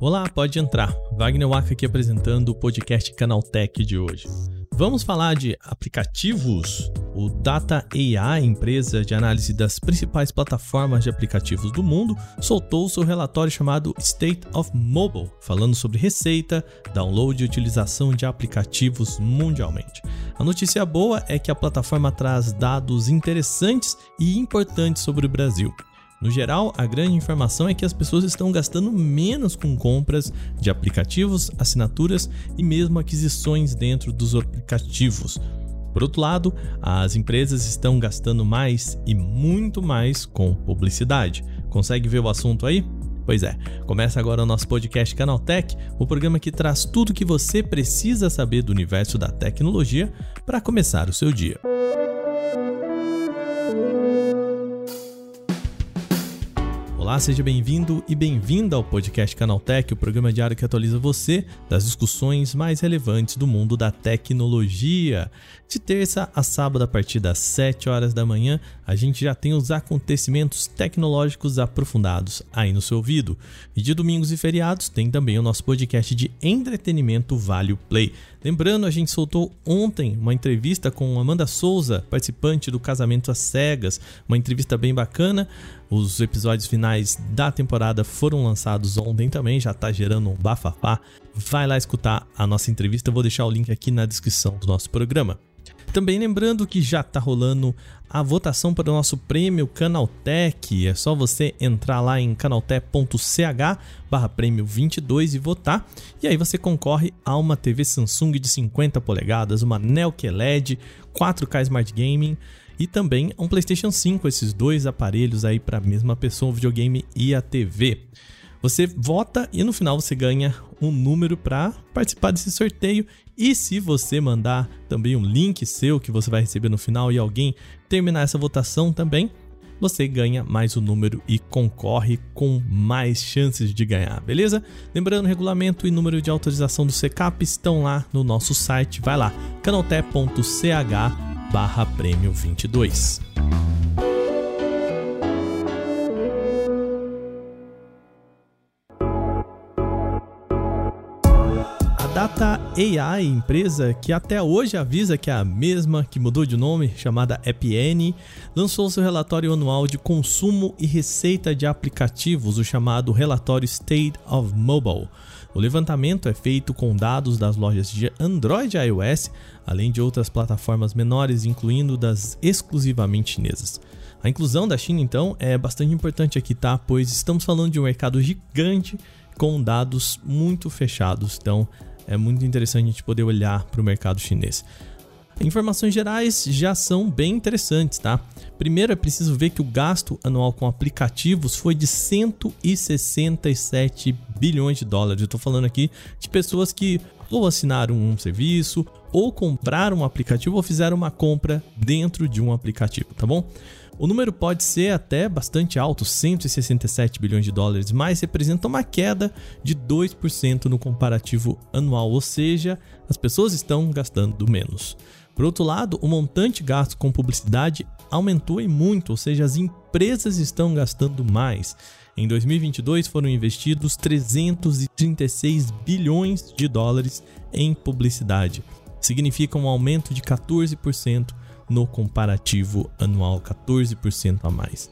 Olá, pode entrar. Wagner Waka aqui apresentando o podcast Canaltech de hoje. Vamos falar de aplicativos? O Data AI, empresa de análise das principais plataformas de aplicativos do mundo, soltou seu relatório chamado State of Mobile, falando sobre receita, download e utilização de aplicativos mundialmente. A notícia boa é que a plataforma traz dados interessantes e importantes sobre o Brasil. No geral, a grande informação é que as pessoas estão gastando menos com compras de aplicativos, assinaturas e mesmo aquisições dentro dos aplicativos. Por outro lado, as empresas estão gastando mais e muito mais com publicidade. Consegue ver o assunto aí? Pois é, começa agora o nosso podcast Canaltech, o programa que traz tudo o que você precisa saber do universo da tecnologia para começar o seu dia. Olá, seja bem-vindo e bem-vinda ao podcast Canaltech, o programa diário que atualiza você das discussões mais relevantes do mundo da tecnologia. De terça a sábado, a partir das 7 horas da manhã, a gente já tem os acontecimentos tecnológicos aprofundados aí no seu ouvido. E de domingos e feriados tem também o nosso podcast de entretenimento Vale Play. Lembrando, a gente soltou ontem uma entrevista com Amanda Souza, participante do Casamento às Cegas, uma entrevista bem bacana. Os episódios finais da temporada foram lançados ontem também, já tá gerando um bafafá. Vai lá escutar a nossa entrevista, eu vou deixar o link aqui na descrição do nosso programa. Também lembrando que já está rolando a votação para o nosso prêmio Canaltech. É só você entrar lá em canaltech.ch barra prêmio 22 e votar. E aí você concorre a uma TV Samsung de 50 polegadas, uma Neo QLED, 4K Smart Gaming e também um PlayStation 5, esses dois aparelhos aí para a mesma pessoa, o videogame e a TV. Você vota e no final você ganha um número para participar desse sorteio. E se você mandar também um link seu que você vai receber no final e alguém terminar essa votação também, você ganha mais um número e concorre com mais chances de ganhar, beleza? Lembrando, regulamento e número de autorização do CCAP estão lá no nosso site. Vai lá, canalté.ch barra prêmio 22. Data AI, empresa que até hoje avisa que é a mesma que mudou de nome, chamada AppN, lançou seu relatório anual de consumo e receita de aplicativos, o chamado relatório State of Mobile. O levantamento é feito com dados das lojas de Android e iOS, além de outras plataformas menores, incluindo das exclusivamente chinesas. A inclusão da China, então, é bastante importante aqui, tá? Pois estamos falando de um mercado gigante com dados muito fechados. Então, é muito interessante a gente poder olhar para o mercado chinês. Informações gerais já são bem interessantes, tá? Primeiro é preciso ver que o gasto anual com aplicativos foi de 167 bilhões de dólares. Eu estou falando aqui de pessoas que ou assinaram um serviço, ou compraram um aplicativo, ou fizeram uma compra dentro de um aplicativo, tá bom? O número pode ser até bastante alto, 167 bilhões de dólares, mas representa uma queda de 2% no comparativo anual, ou seja, as pessoas estão gastando menos. Por outro lado, o montante gasto com publicidade aumentou em muito, ou seja, as empresas estão gastando mais. Em 2022 foram investidos 336 bilhões de dólares em publicidade. Significa um aumento de 14% no comparativo anual, 14% a mais.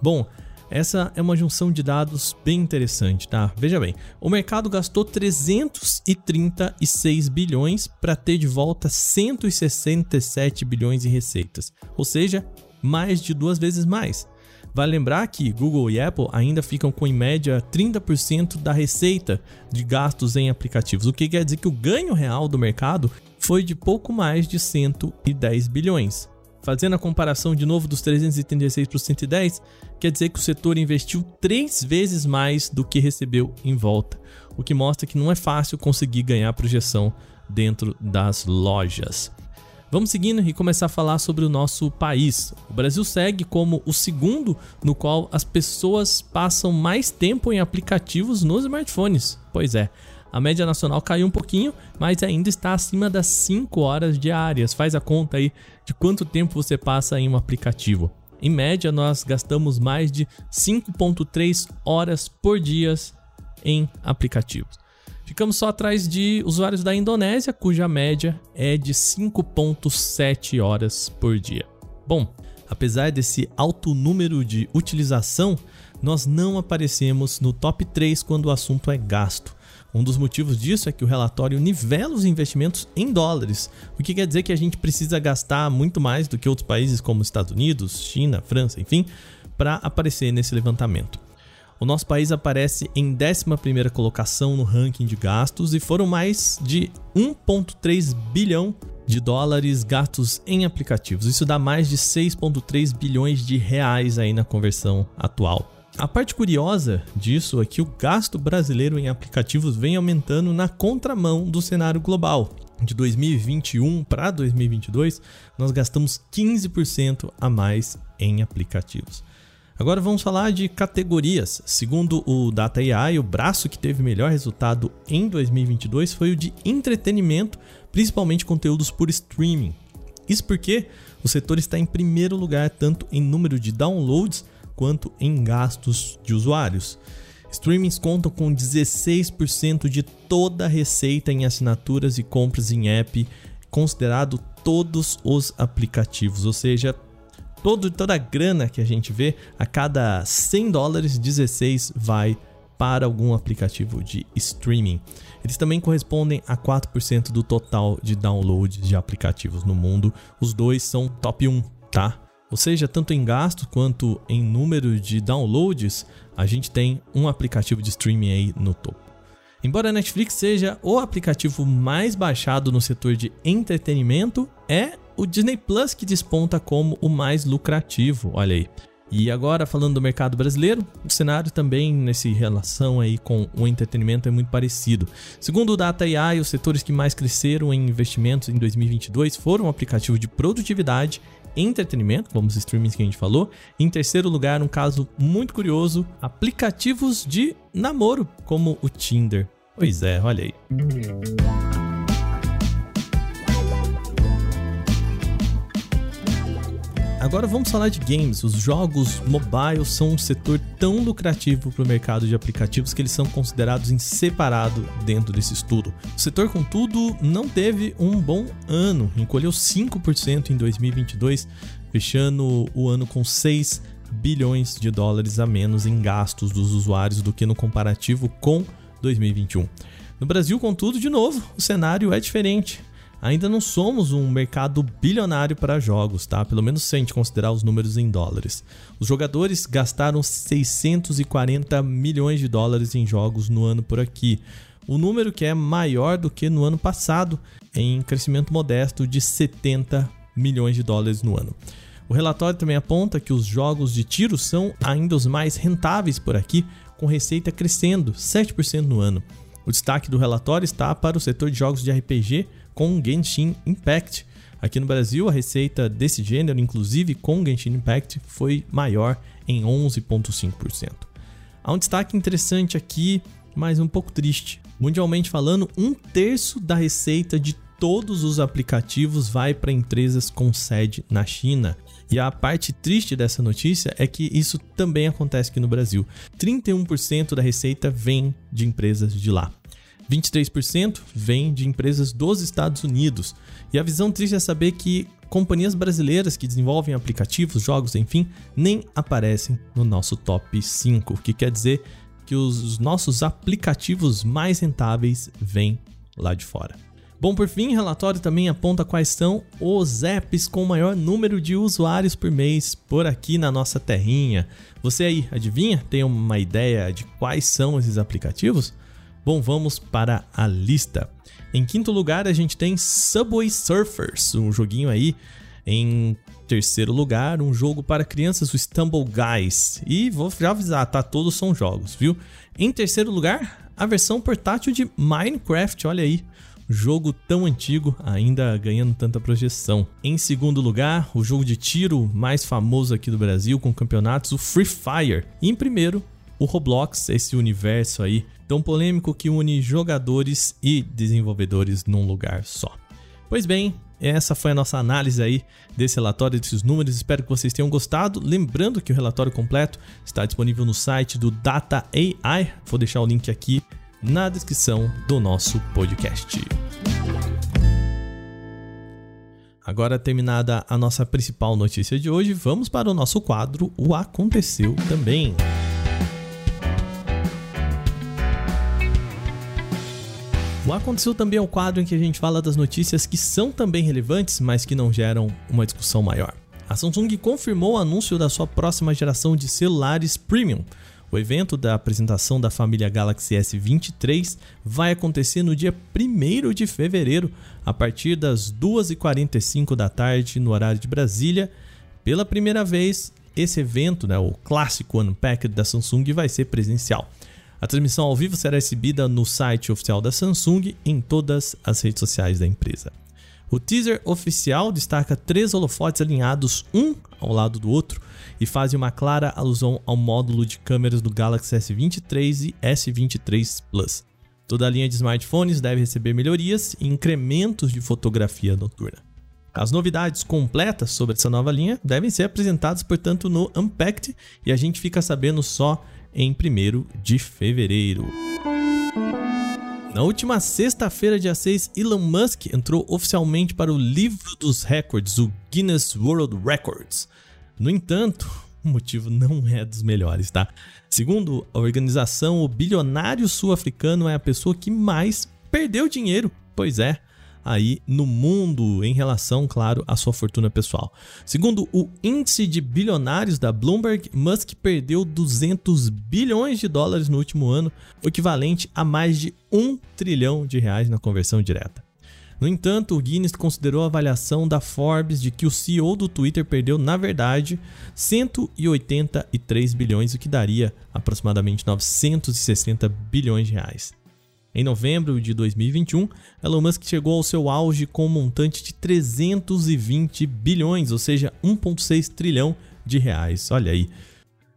Bom, essa é uma junção de dados bem interessante, tá? Veja bem, o mercado gastou 336 bilhões para ter de volta 167 bilhões em receitas, ou seja, mais de duas vezes mais. Vale lembrar que Google e Apple ainda ficam com em média 30% da receita de gastos em aplicativos, o que quer dizer que o ganho real do mercado foi de pouco mais de 110 bilhões. Fazendo a comparação de novo dos 336 para os 110, quer dizer que o setor investiu três vezes mais do que recebeu em volta, o que mostra que não é fácil conseguir ganhar projeção dentro das lojas. Vamos seguindo e começar a falar sobre o nosso país. O Brasil segue como o segundo no qual as pessoas passam mais tempo em aplicativos nos smartphones. Pois é, a média nacional caiu um pouquinho, mas ainda está acima das 5 horas diárias. Faz a conta aí de quanto tempo você passa em um aplicativo. Em média, nós gastamos mais de 5,3 horas por dia em aplicativos. Ficamos só atrás de usuários da Indonésia, cuja média é de 5,7 horas por dia. Bom, apesar desse alto número de utilização, nós não aparecemos no top 3 quando o assunto é gasto. Um dos motivos disso é que o relatório nivela os investimentos em dólares, o que quer dizer que a gente precisa gastar muito mais do que outros países como Estados Unidos, China, França, enfim, para aparecer nesse levantamento. O nosso país aparece em 11ª colocação no ranking de gastos e foram mais de 1.3 bilhão de dólares gastos em aplicativos. Isso dá mais de 6.3 bilhões de reais aí na conversão atual. A parte curiosa disso é que o gasto brasileiro em aplicativos vem aumentando na contramão do cenário global. De 2021 para 2022, nós gastamos 15% a mais em aplicativos. Agora vamos falar de categorias. Segundo o Data AI, o braço que teve melhor resultado em 2022 foi o de entretenimento, principalmente conteúdos por streaming. Isso porque o setor está em primeiro lugar tanto em número de downloads quanto em gastos de usuários. Streamings contam com 16% de toda a receita em assinaturas e compras em app, considerado todos os aplicativos, ou seja, todo, toda a grana que a gente vê, a cada 100 dólares, 16 vai para algum aplicativo de streaming. Eles também correspondem a 4% do total de downloads de aplicativos no mundo. Os dois são top 1, tá? Ou seja, tanto em gasto quanto em número de downloads, a gente tem um aplicativo de streaming aí no topo. Embora a Netflix seja o aplicativo mais baixado no setor de entretenimento, é o Disney Plus que desponta como o mais lucrativo, olha aí. E agora falando do mercado brasileiro, o cenário também nesse relação aí com o entretenimento é muito parecido. Segundo o Data AI, os setores que mais cresceram em investimentos em 2022 foram o aplicativo de produtividade entretenimento, como os streamings que a gente falou. Em terceiro lugar, um caso muito curioso, aplicativos de namoro, como o Tinder. Pois é, olha aí. Agora vamos falar de games. Os jogos mobile são um setor tão lucrativo para o mercado de aplicativos que eles são considerados em separado dentro desse estudo. O setor, contudo, não teve um bom ano, encolheu 5% em 2022, fechando o ano com 6 bilhões de dólares a menos em gastos dos usuários do que no comparativo com 2021. No Brasil, contudo, de novo, o cenário é diferente ainda não somos um mercado bilionário para jogos, tá? Pelo menos se a gente considerar os números em dólares. Os jogadores gastaram 640 milhões de dólares em jogos no ano por aqui. O número que é maior do que no ano passado, em crescimento modesto de 70 milhões de dólares no ano. O relatório também aponta que os jogos de tiro são ainda os mais rentáveis por aqui, com receita crescendo 7% no ano. O destaque do relatório está para o setor de jogos de RPG, com Genshin Impact. Aqui no Brasil, a receita desse gênero, inclusive com Genshin Impact, foi maior em 11,5%. Há um destaque interessante aqui, mas um pouco triste. Mundialmente falando, um terço da receita de todos os aplicativos vai para empresas com sede na China. E a parte triste dessa notícia é que isso também acontece aqui no Brasil. 31% da receita vem de empresas de lá. 23% vem de empresas dos Estados Unidos. E a visão triste é saber que companhias brasileiras que desenvolvem aplicativos, jogos, enfim, nem aparecem no nosso top 5, o que quer dizer que os nossos aplicativos mais rentáveis vêm lá de fora. Bom, por fim, o relatório também aponta quais são os apps com maior número de usuários por mês por aqui na nossa terrinha. Você aí, adivinha? Tem uma ideia de quais são esses aplicativos? Bom, vamos para a lista. Em quinto lugar, a gente tem Subway Surfers, um joguinho aí. Em terceiro lugar, um jogo para crianças, o Stumble Guys. E vou já avisar, tá? Todos são jogos, viu? Em terceiro lugar, a versão portátil de Minecraft, olha aí. Jogo tão antigo, ainda ganhando tanta projeção. Em segundo lugar, o jogo de tiro mais famoso aqui do Brasil, com campeonatos, o Free Fire. E em primeiro, o Roblox, esse universo aí tão polêmico que une jogadores e desenvolvedores num lugar só. Pois bem, essa foi a nossa análise aí desse relatório, desses números. Espero que vocês tenham gostado. Lembrando que o relatório completo está disponível no site do Data AI. Vou deixar o link aqui na descrição do nosso podcast. Agora terminada a nossa principal notícia de hoje, vamos para o nosso quadro O Aconteceu Também. O Aconteceu Também é o quadro em que a gente fala das notícias que são também relevantes, mas que não geram uma discussão maior. A Samsung confirmou o anúncio da sua próxima geração de celulares premium, o evento da apresentação da família Galaxy S23 vai acontecer no dia 1 de fevereiro, a partir das 2h45 da tarde, no horário de Brasília. Pela primeira vez, esse evento, né, o clássico Unpacked da Samsung, vai ser presencial. A transmissão ao vivo será exibida no site oficial da Samsung em todas as redes sociais da empresa. O teaser oficial destaca três holofotes alinhados um ao lado do outro e fazem uma clara alusão ao módulo de câmeras do Galaxy S23 e S23 Plus. Toda a linha de smartphones deve receber melhorias e incrementos de fotografia noturna. As novidades completas sobre essa nova linha devem ser apresentadas, portanto, no Unpacked e a gente fica sabendo só em 1 de fevereiro. Na última sexta-feira, dia 6, Elon Musk entrou oficialmente para o livro dos recordes, o Guinness World Records. No entanto, o motivo não é dos melhores, tá? Segundo a organização, o bilionário sul-africano é a pessoa que mais perdeu dinheiro. Pois é, aí no mundo em relação, claro, à sua fortuna pessoal. Segundo o índice de bilionários da Bloomberg, Musk perdeu 200 bilhões de dólares no último ano, o equivalente a mais de um trilhão de reais na conversão direta. No entanto, o Guinness considerou a avaliação da Forbes de que o CEO do Twitter perdeu, na verdade, 183 bilhões, o que daria aproximadamente 960 bilhões de reais. Em novembro de 2021, Elon Musk chegou ao seu auge com um montante de 320 bilhões, ou seja, 1,6 trilhão de reais. Olha aí,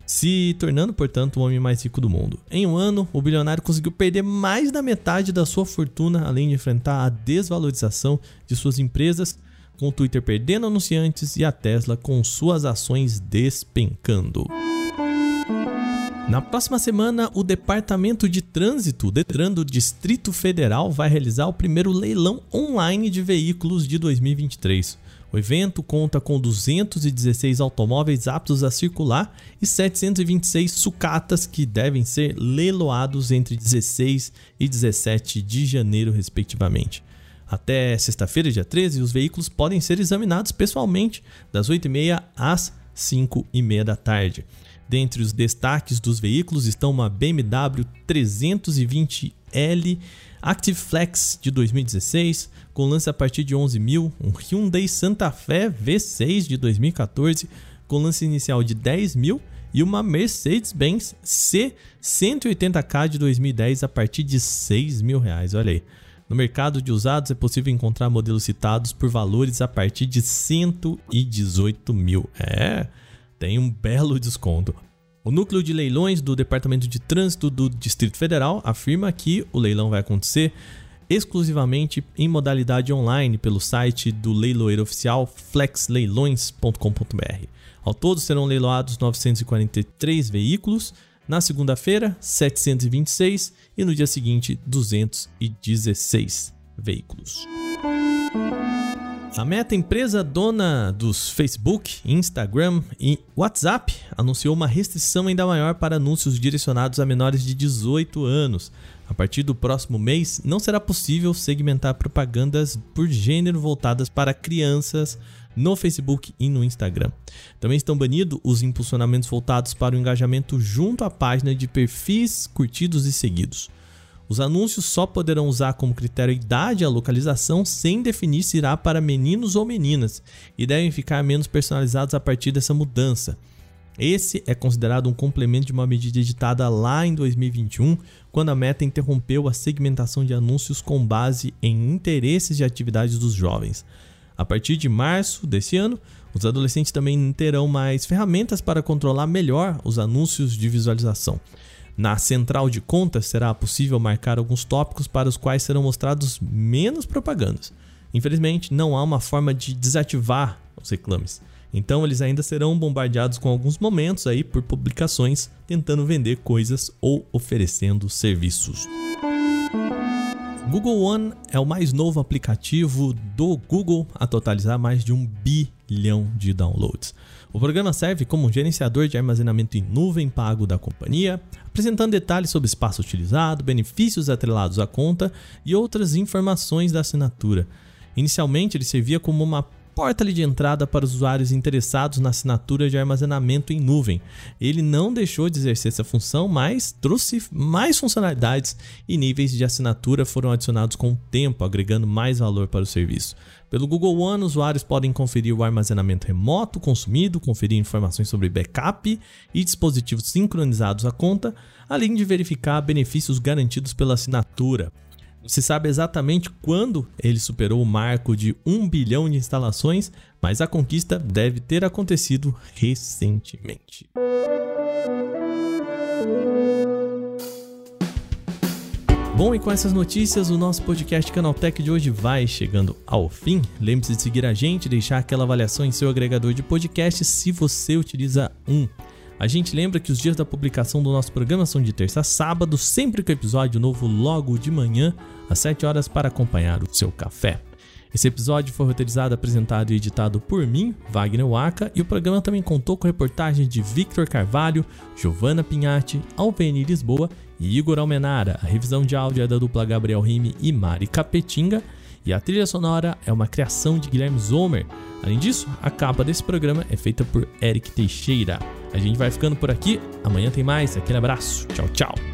se tornando, portanto, o homem mais rico do mundo. Em um ano, o bilionário conseguiu perder mais da metade da sua fortuna, além de enfrentar a desvalorização de suas empresas, com o Twitter perdendo anunciantes e a Tesla com suas ações despencando. Na próxima semana, o Departamento de Trânsito, Detran do Distrito Federal, vai realizar o primeiro leilão online de veículos de 2023. O evento conta com 216 automóveis aptos a circular e 726 sucatas que devem ser leiloados entre 16 e 17 de janeiro, respectivamente. Até sexta-feira, dia 13, os veículos podem ser examinados pessoalmente das 8h30 às 5h30 da tarde. Dentre os destaques dos veículos estão uma BMW 320L Active Flex de 2016, com lance a partir de 11 mil, um Hyundai Santa Fe V6 de 2014, com lance inicial de 10 mil, e uma Mercedes-Benz C180K de 2010 a partir de 6 mil reais. Olha aí. No mercado de usados é possível encontrar modelos citados por valores a partir de 118 mil. É, tem um belo desconto. O núcleo de leilões do Departamento de Trânsito do Distrito Federal afirma que o leilão vai acontecer exclusivamente em modalidade online pelo site do leiloeiro oficial flexleilões.com.br. Ao todo serão leiloados 943 veículos, na segunda-feira 726 e no dia seguinte 216 veículos. A Meta, empresa dona dos Facebook, Instagram e WhatsApp, anunciou uma restrição ainda maior para anúncios direcionados a menores de 18 anos. A partir do próximo mês, não será possível segmentar propagandas por gênero voltadas para crianças no Facebook e no Instagram. Também estão banidos os impulsionamentos voltados para o engajamento junto à página de perfis curtidos e seguidos. Os anúncios só poderão usar como critério a idade e a localização sem definir se irá para meninos ou meninas e devem ficar menos personalizados a partir dessa mudança. Esse é considerado um complemento de uma medida editada lá em 2021, quando a Meta interrompeu a segmentação de anúncios com base em interesses e atividades dos jovens. A partir de março desse ano, os adolescentes também terão mais ferramentas para controlar melhor os anúncios de visualização. Na central de contas será possível marcar alguns tópicos para os quais serão mostrados menos propagandas. Infelizmente, não há uma forma de desativar os reclames. Então eles ainda serão bombardeados com alguns momentos aí por publicações tentando vender coisas ou oferecendo serviços. Google One é o mais novo aplicativo do Google a totalizar mais de um bilhão de downloads. O programa serve como um gerenciador de armazenamento em nuvem pago da companhia, apresentando detalhes sobre espaço utilizado, benefícios atrelados à conta e outras informações da assinatura. Inicialmente, ele servia como uma porta de entrada para os usuários interessados na assinatura de armazenamento em nuvem. Ele não deixou de exercer essa função, mas trouxe mais funcionalidades e níveis de assinatura foram adicionados com o tempo, agregando mais valor para o serviço. Pelo Google One, usuários podem conferir o armazenamento remoto consumido, conferir informações sobre backup e dispositivos sincronizados à conta, além de verificar benefícios garantidos pela assinatura. Se sabe exatamente quando ele superou o marco de 1 bilhão de instalações, mas a conquista deve ter acontecido recentemente. Bom, e com essas notícias, o nosso podcast Canaltech de hoje vai chegando ao fim. Lembre-se de seguir a gente, deixar aquela avaliação em seu agregador de podcast se você utiliza um. A gente lembra que os dias da publicação do nosso programa são de terça a sábado, sempre com episódio novo logo de manhã, às 7 horas, para acompanhar o seu café. Esse episódio foi roteirizado, apresentado e editado por mim, Wagner Waka, e o programa também contou com reportagens de Victor Carvalho, Giovanna Pinhatti, Alveni Lisboa e Igor Almenara. A revisão de áudio é da dupla Gabriel Rime e Mari Capetinga. E a trilha sonora é uma criação de Guilherme Zomer. Além disso, a capa desse programa é feita por Eric Teixeira. A gente vai ficando por aqui. Amanhã tem mais. Aquele abraço. Tchau, tchau.